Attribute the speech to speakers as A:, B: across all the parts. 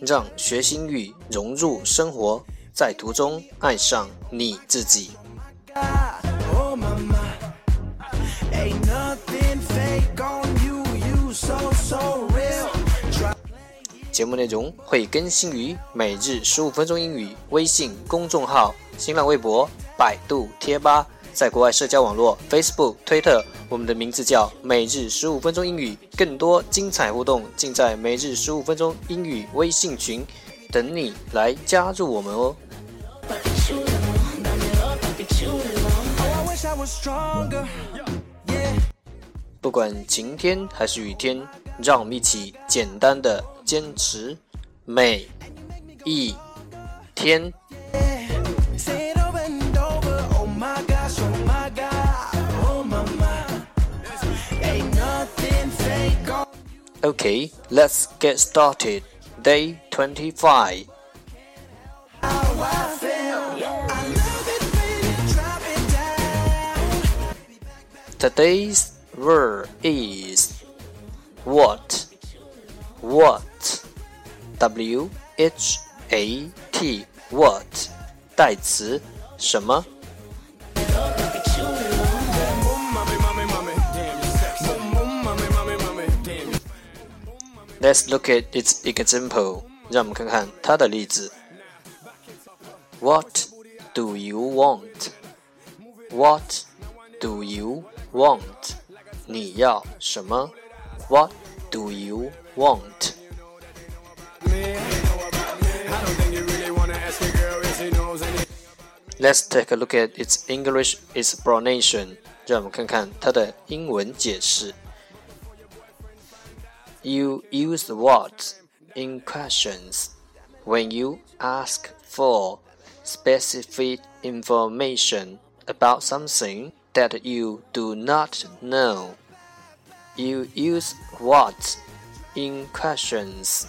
A: 让学英语融入生活，在途中爱上你自己。节目内容会更新于每日十五分钟英语微信公众号、新浪微博、百度贴吧，在国外社交网络 Facebook、推特，我们的名字叫每日十五分钟英语。更多精彩互动尽在每日十五分钟英语微信群，等你来加入我们哦。不管晴天还是雨天，让我们一起简单的坚持每一天。Okay, let's get started. Day 25.
B: how I feel. I love it when you drop it down.
A: Today's word is what? What? W H A T. What? 代词什么？ Let's look at its example. 让我们看看它的例子。What do you want? What do you want? 你要什么？What do you want? Let's take a look at its English explanation. 让我们看看它的英文解释。 You use what in questions when you ask for specific information about something that you do not know. You use what in questions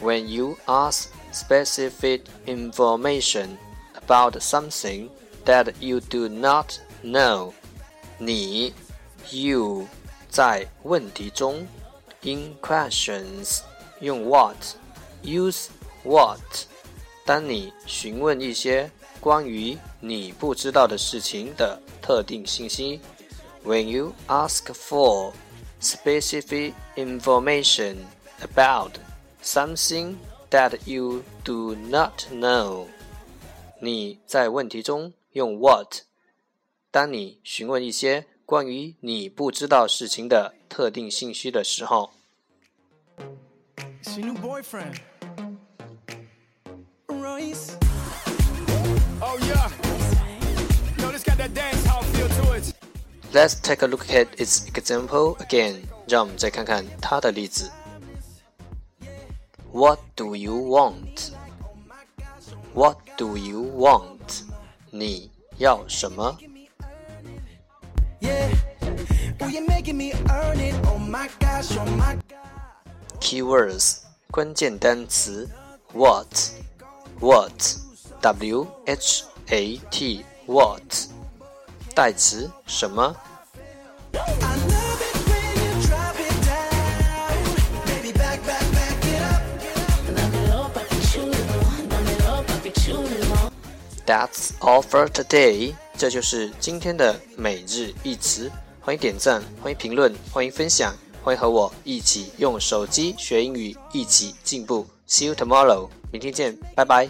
A: when you ask specific information about something that you do not know. 你 you 在问题中 in questions 用 what use what 当你询问一些关于你不知道的事情的特定信息，when you ask for specific information about something that you do not know，你在问题中用 what。当你询问一些 关于你不知道事情的特定信息的时候。
B: It's your new boyfriend, Royce.
C: Oh yeah. No, this got that dance hall feel to it.
A: Let's take a look at its example again. 让我们再看看它的例子。What do you want? What do you want? 你要什么
B: making me earn it. Oh my gosh, oh my god.
A: ？Keywords 关键单词 What What W H A T What 代词什么
B: I love it when you drop it down. Baby, back, back, back it up.
A: That's all for today. 这就是今天的每日一词。 欢迎点赞，欢迎评论，欢迎分享，欢迎和我一起用手机学英语，一起进步。See you tomorrow. 明天见，拜拜。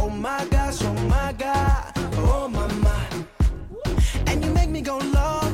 B: Oh my God, oh my god, oh my my. And you make me go low.